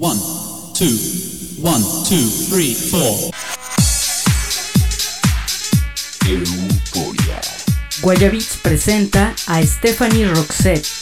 One, two, one, two, three, four. Euforia. Guayabeats presenta a Stefanie Roxett.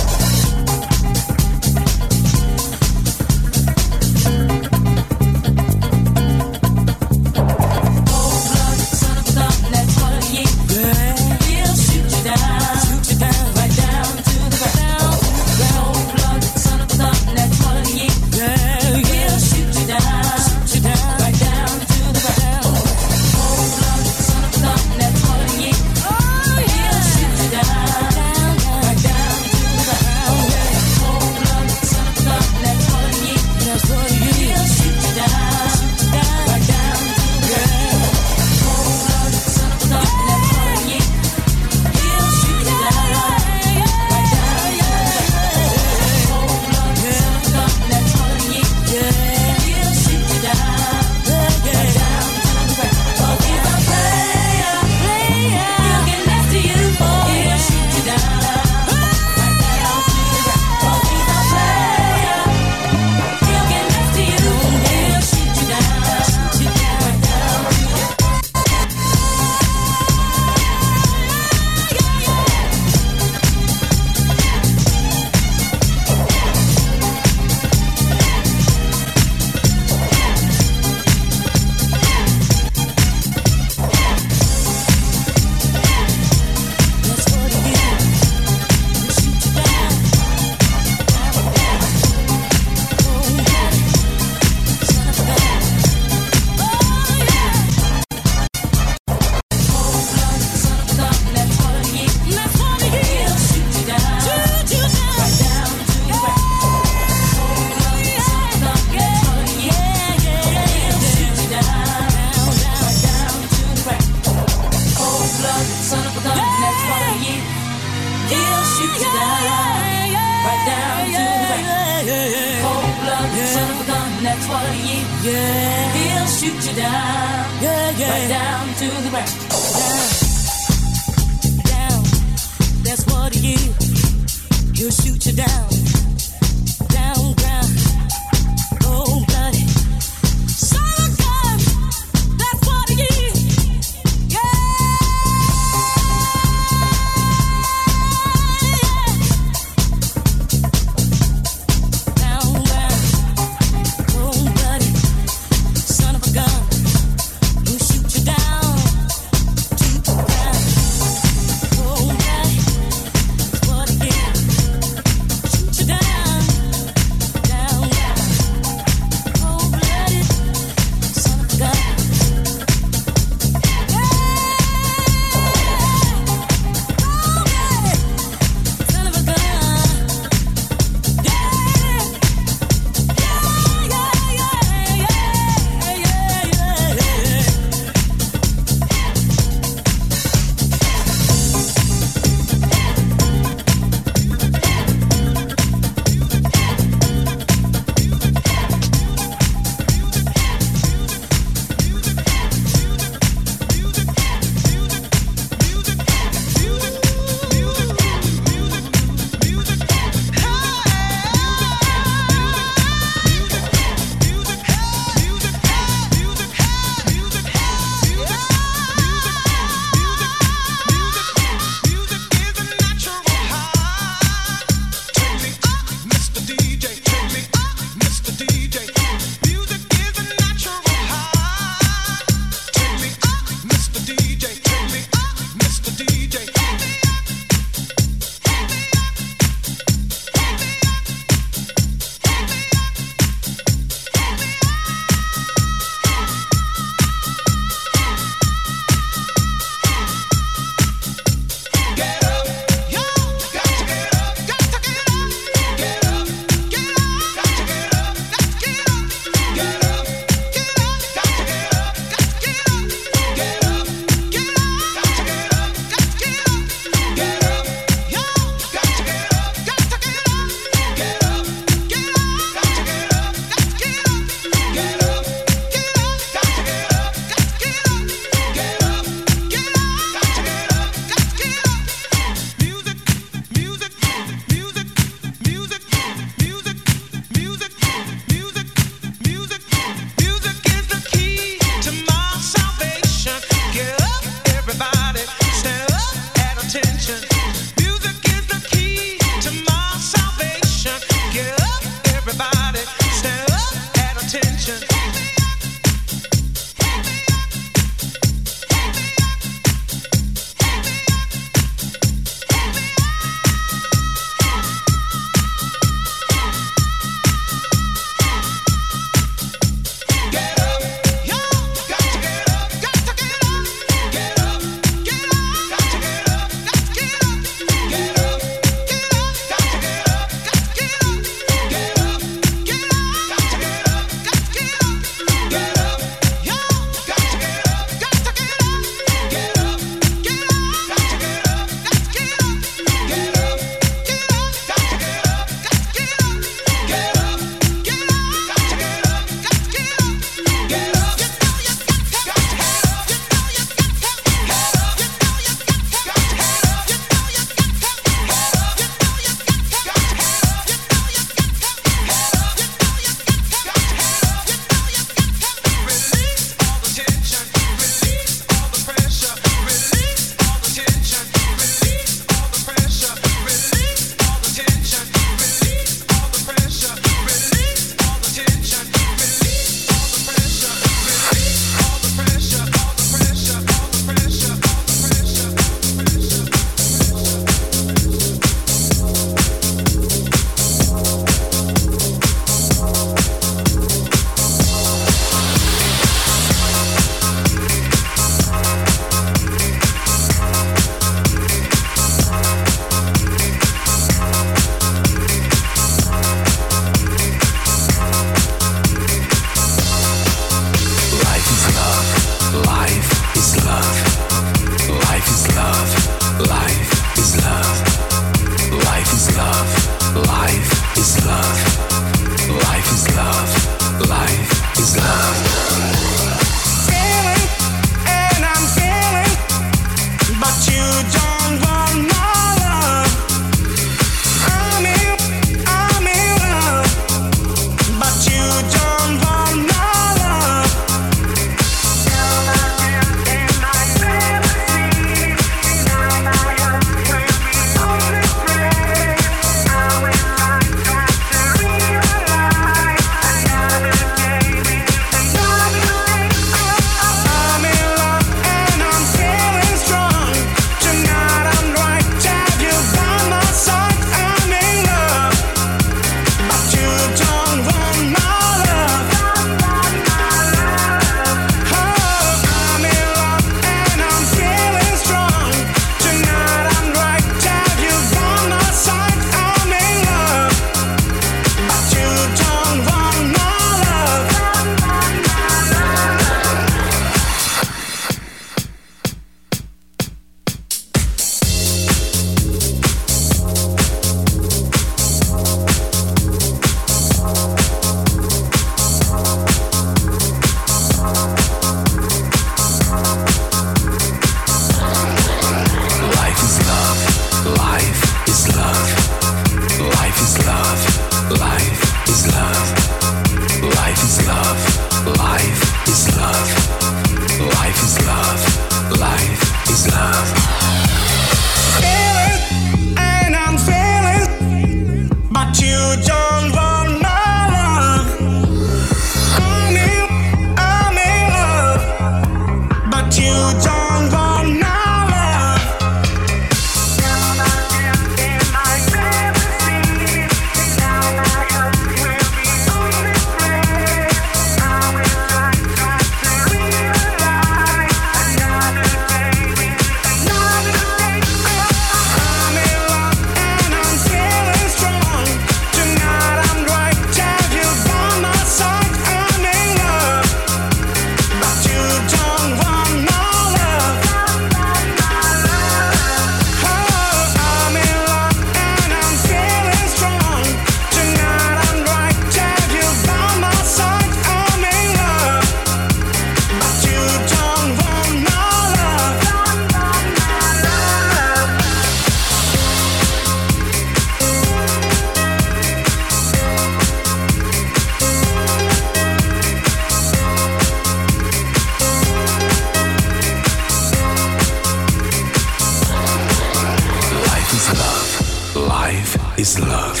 Is love.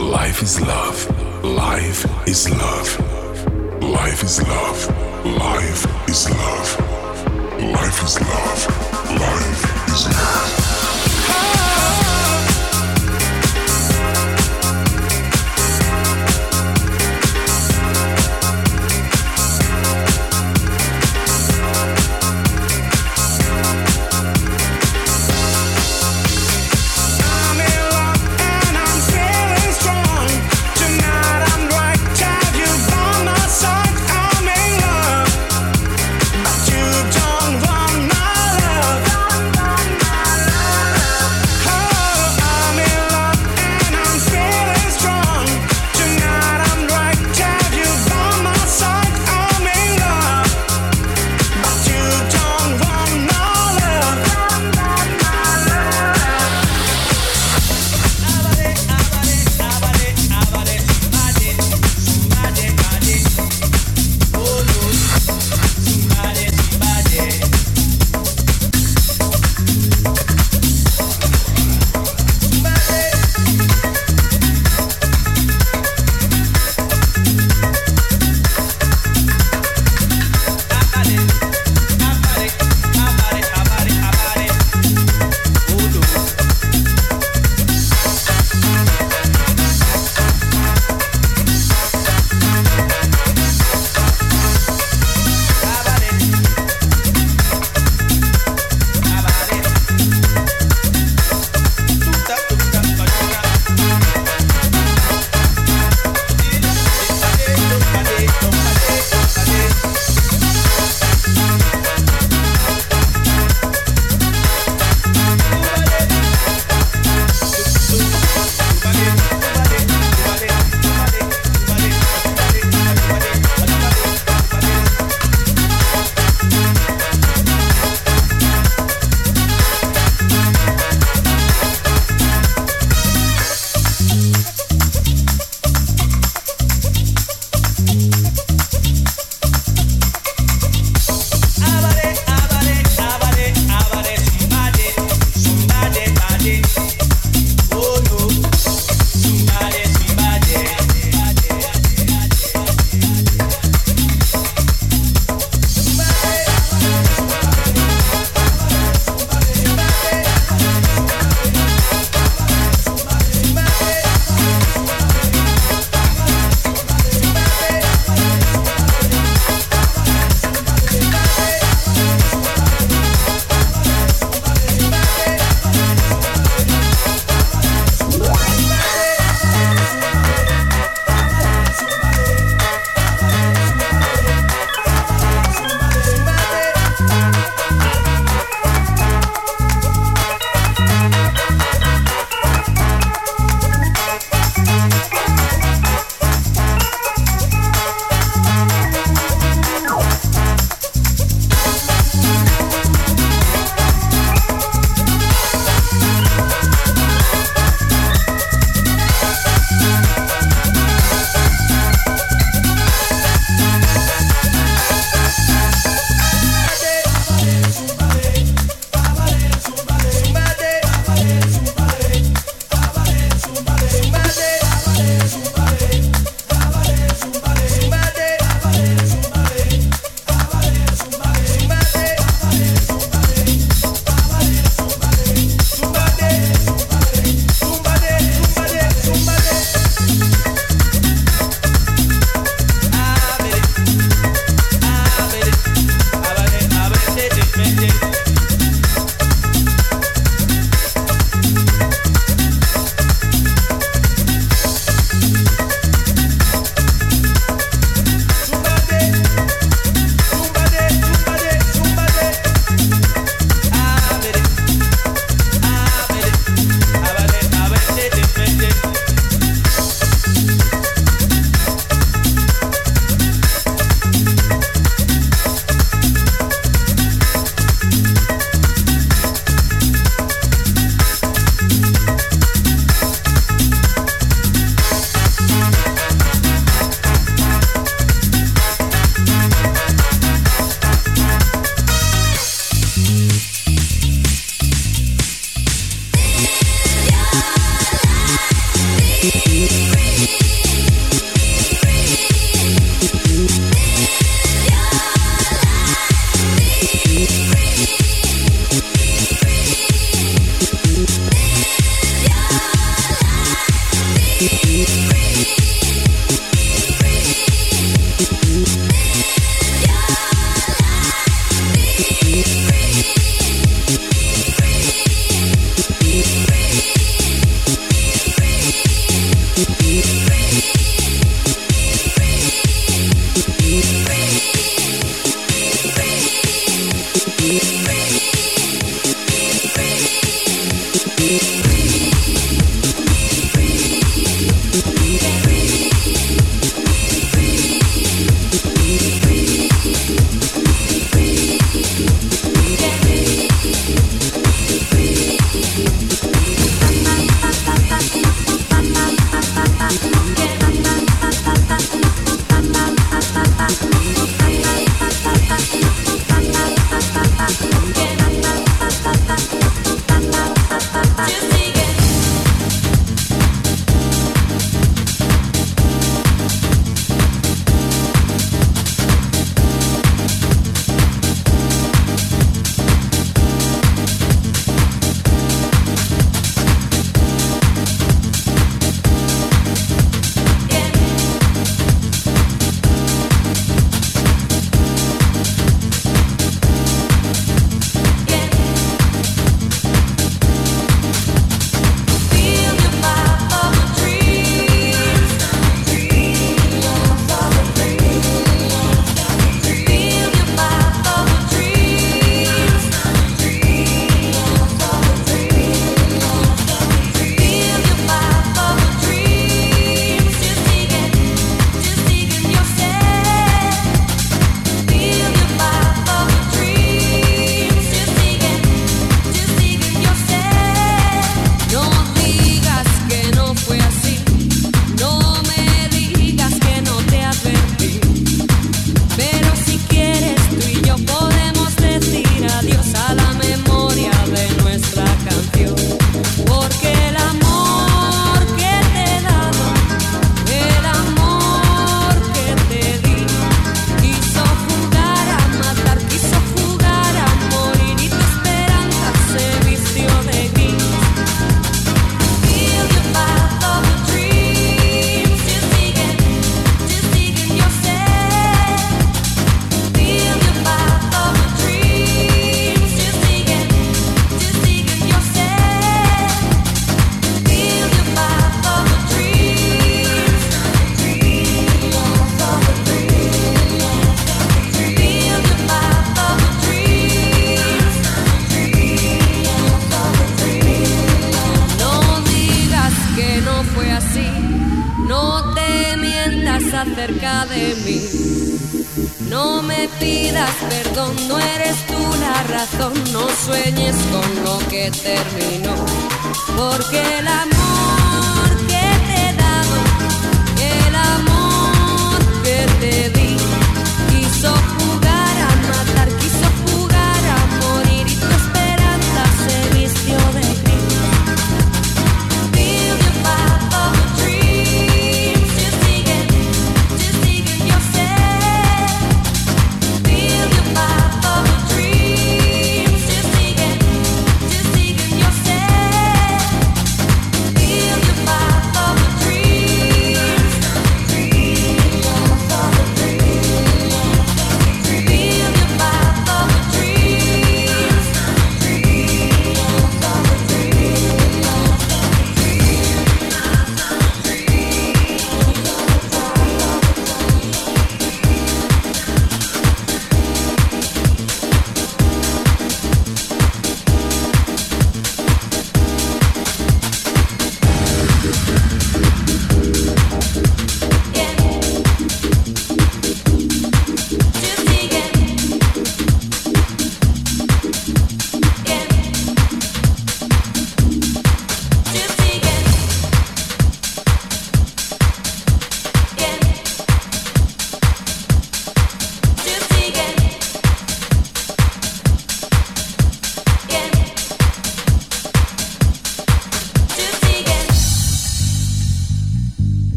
Life is love. Life is love. Life is love. Life is love. Life is love. Life is love.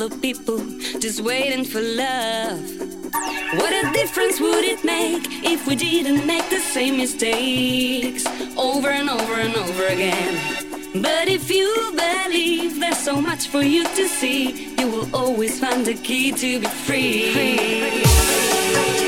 Other people just waiting for love. What a difference would it make if we didn't make the same mistakes over and over and over again? But if you believe there's so much for you to see, you will always find the key to be free. free.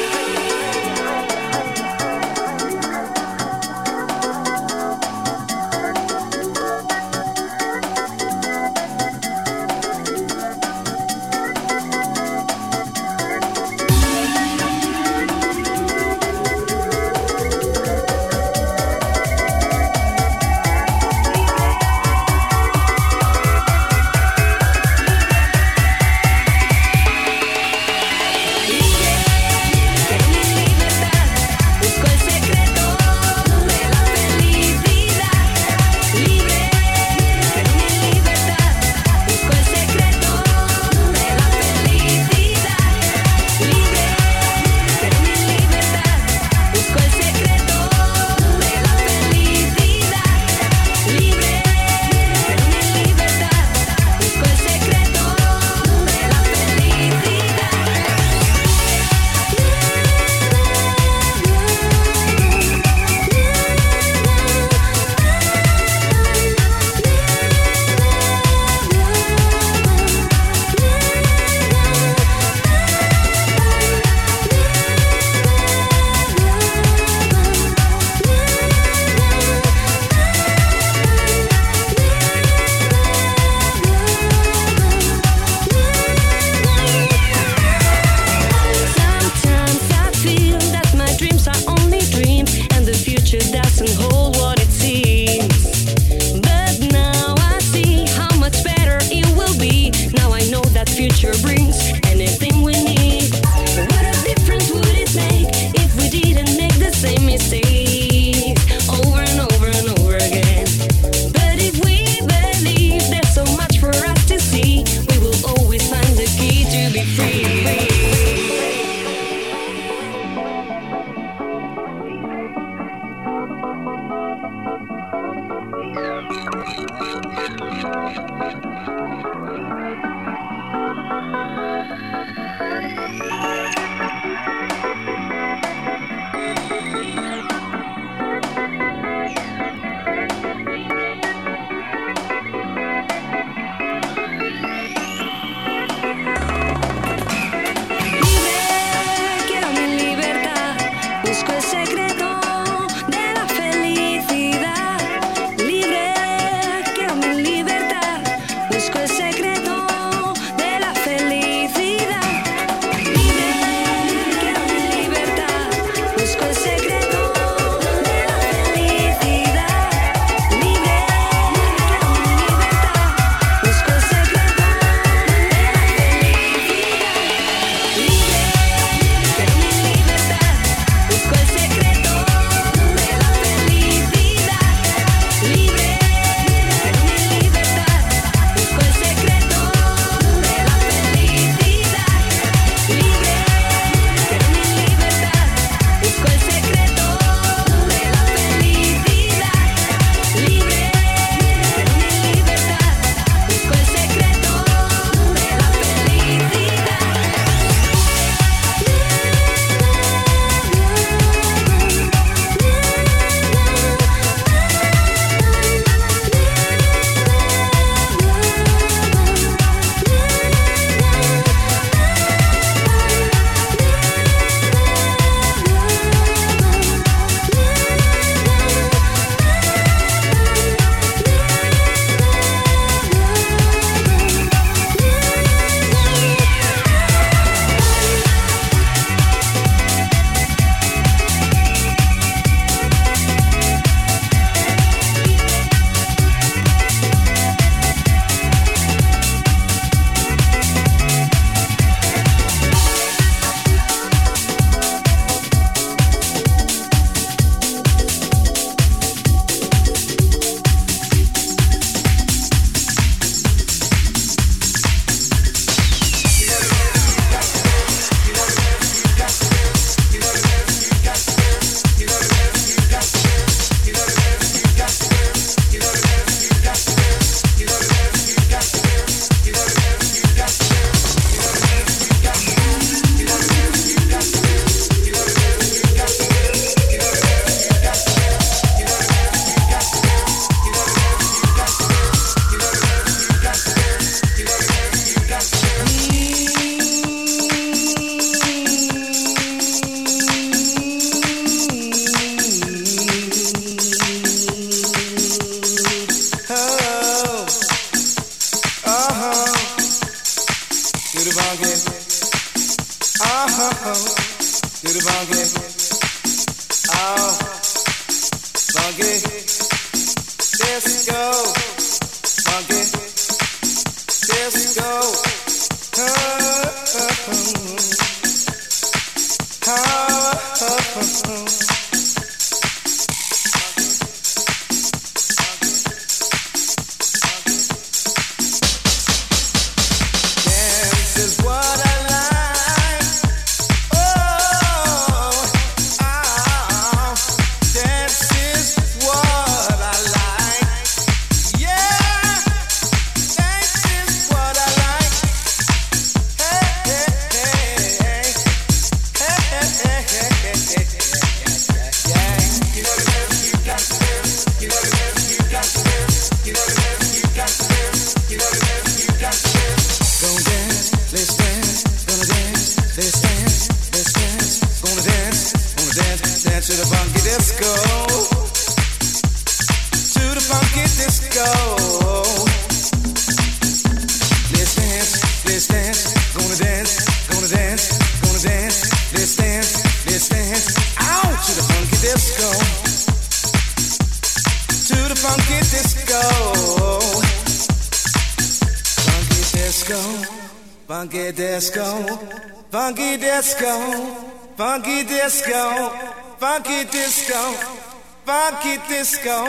Disco.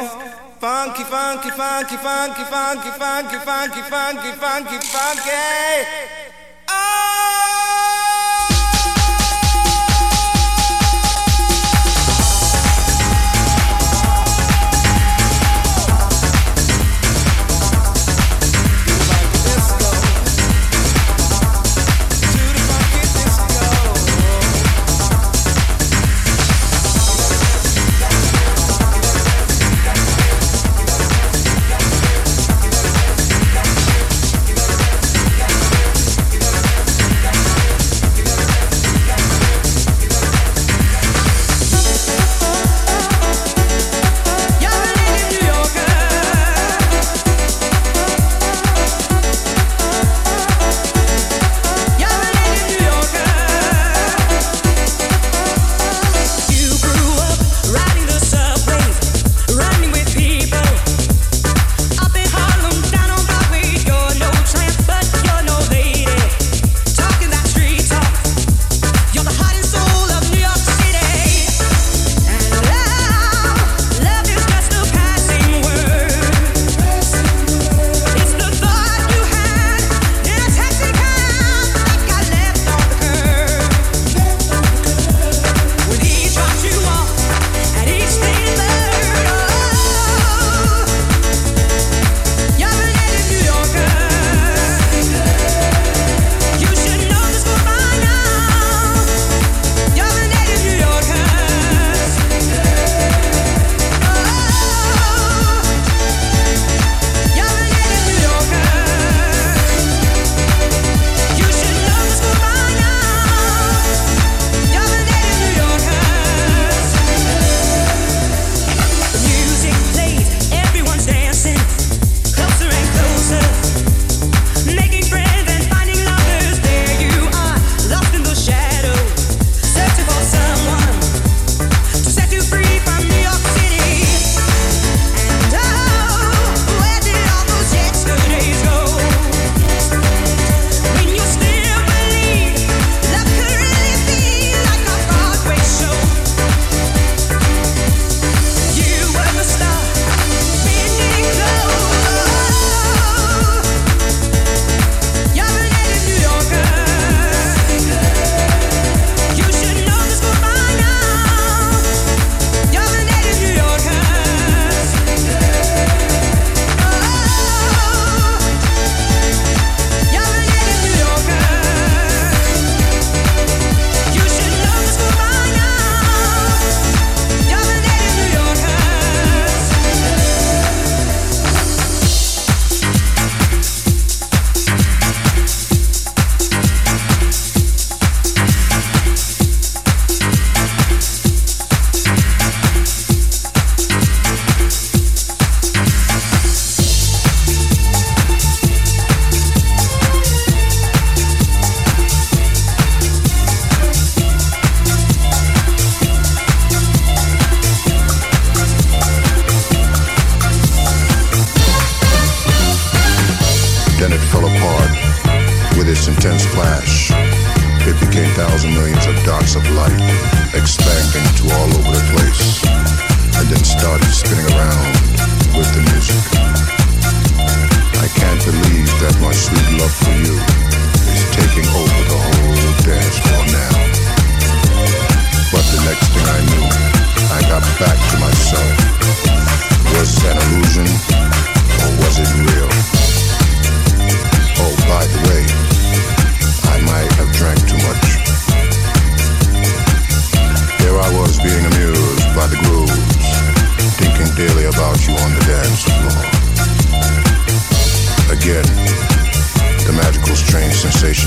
Funky, funky, funky, funky, funky, funky, funky, funky, funky, funky.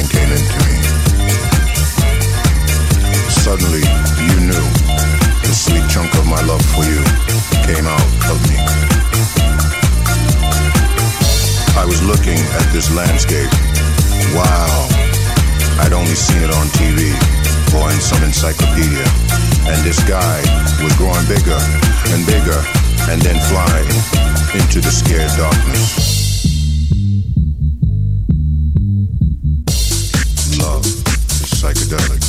came into me. Suddenly, you knew the sweet chunk of my love for you came out of me. I was looking at this landscape. Wow. I'd only seen it on TV or in some encyclopedia. And this guy was growing bigger and bigger and then flying into the scared darkness. done.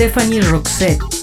Stephanie Roxette.